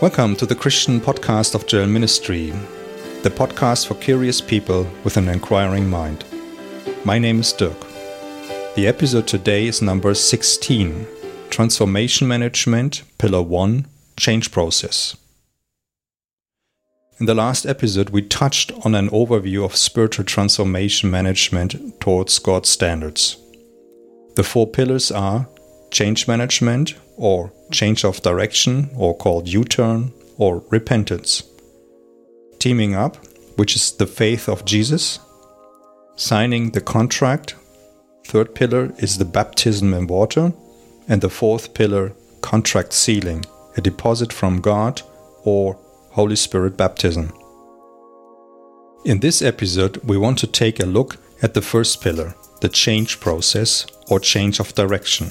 Welcome to the Christian podcast of Joel Ministry, the podcast for curious people with an inquiring mind. My name is Dirk. The episode today is number 16 Transformation Management, Pillar 1 Change Process. In the last episode, we touched on an overview of spiritual transformation management towards God's standards. The four pillars are change management or change of direction or called U turn or repentance. Teaming up, which is the faith of Jesus. Signing the contract. Third pillar is the baptism in water. And the fourth pillar, contract sealing, a deposit from God or Holy Spirit baptism. In this episode, we want to take a look at the first pillar, the change process or change of direction.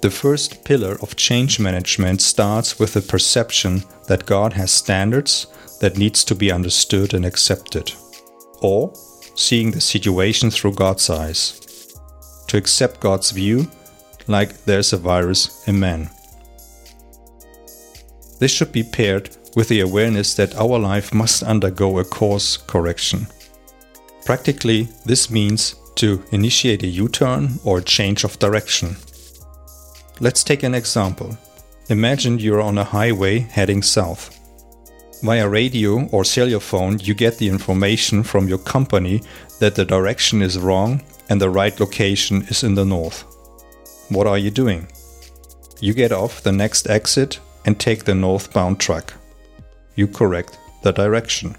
The first pillar of change management starts with the perception that God has standards that needs to be understood and accepted, or seeing the situation through God's eyes. To accept God's view like there's a virus in man. This should be paired with the awareness that our life must undergo a course correction. Practically, this means to initiate a U turn or a change of direction. Let's take an example. Imagine you're on a highway heading south. Via radio or cellular phone, you get the information from your company that the direction is wrong and the right location is in the north. What are you doing? You get off the next exit and take the northbound track. You correct the direction.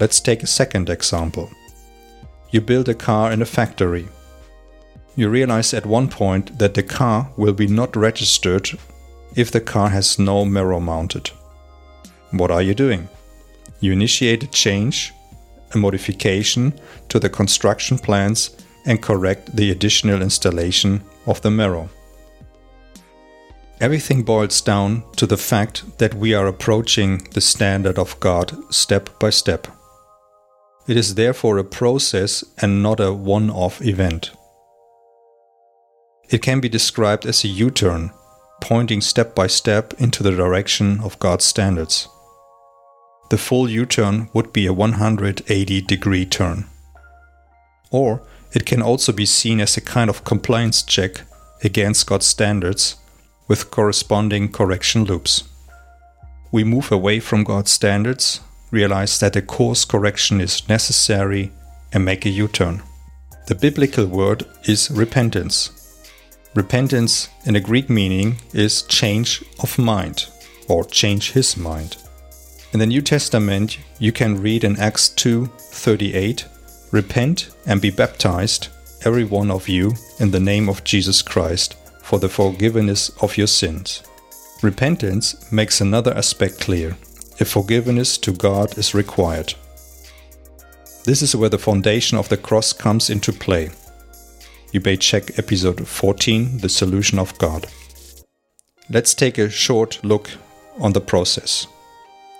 Let's take a second example. You build a car in a factory you realize at one point that the car will be not registered if the car has no mirror mounted. What are you doing? You initiate a change, a modification to the construction plans and correct the additional installation of the mirror. Everything boils down to the fact that we are approaching the standard of God step by step. It is therefore a process and not a one off event. It can be described as a U turn, pointing step by step into the direction of God's standards. The full U turn would be a 180 degree turn. Or it can also be seen as a kind of compliance check against God's standards with corresponding correction loops. We move away from God's standards, realize that a course correction is necessary, and make a U turn. The biblical word is repentance, Repentance in the Greek meaning is change of mind or change his mind. In the New Testament, you can read in Acts 2:38, "Repent and be baptized every one of you in the name of Jesus Christ for the forgiveness of your sins." Repentance makes another aspect clear. A forgiveness to God is required. This is where the foundation of the cross comes into play you may check episode 14, The Solution of God. Let's take a short look on the process.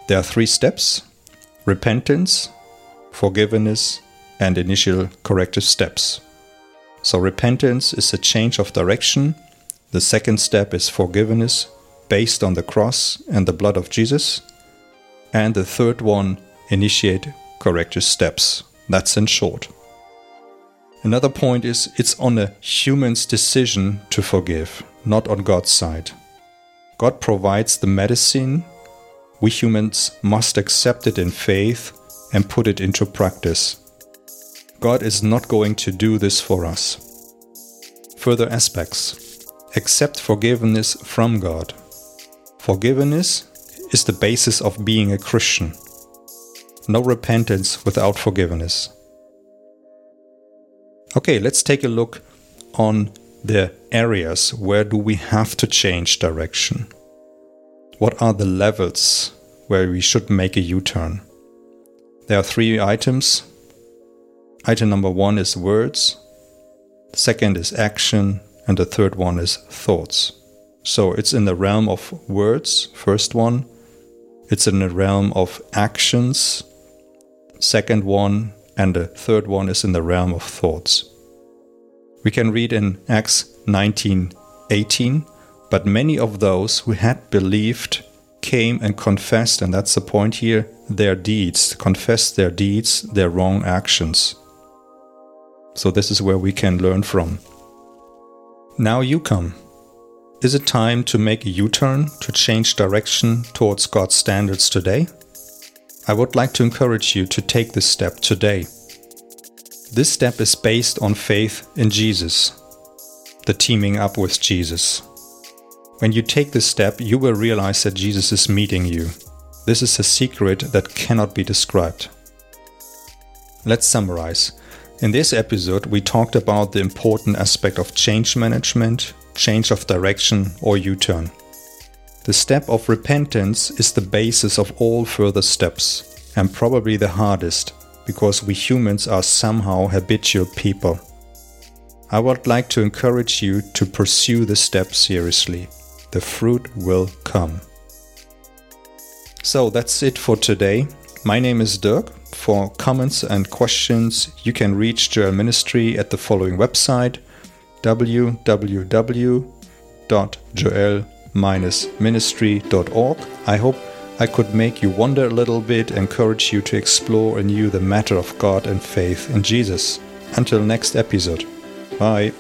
There are three steps repentance, forgiveness, and initial corrective steps. So, repentance is a change of direction. The second step is forgiveness based on the cross and the blood of Jesus. And the third one, initiate corrective steps. That's in short. Another point is it's on a human's decision to forgive, not on God's side. God provides the medicine. We humans must accept it in faith and put it into practice. God is not going to do this for us. Further aspects accept forgiveness from God. Forgiveness is the basis of being a Christian. No repentance without forgiveness. Okay, let's take a look on the areas where do we have to change direction. What are the levels where we should make a U-turn? There are three items. Item number one is words, the second is action, and the third one is thoughts. So it's in the realm of words, first one. It's in the realm of actions, second one, and the third one is in the realm of thoughts. We can read in Acts 19:18, But many of those who had believed came and confessed, and that's the point here, their deeds, confessed their deeds, their wrong actions. So, this is where we can learn from. Now you come. Is it time to make a U turn, to change direction towards God's standards today? I would like to encourage you to take this step today. This step is based on faith in Jesus, the teaming up with Jesus. When you take this step, you will realize that Jesus is meeting you. This is a secret that cannot be described. Let's summarize. In this episode, we talked about the important aspect of change management, change of direction, or U turn. The step of repentance is the basis of all further steps, and probably the hardest, because we humans are somehow habitual people. I would like to encourage you to pursue the step seriously the fruit will come. So that's it for today. My name is Dirk. For comments and questions, you can reach Joel Ministry at the following website www.joel-ministry.org. I hope I could make you wonder a little bit, encourage you to explore anew the matter of God and faith in Jesus. Until next episode. Bye.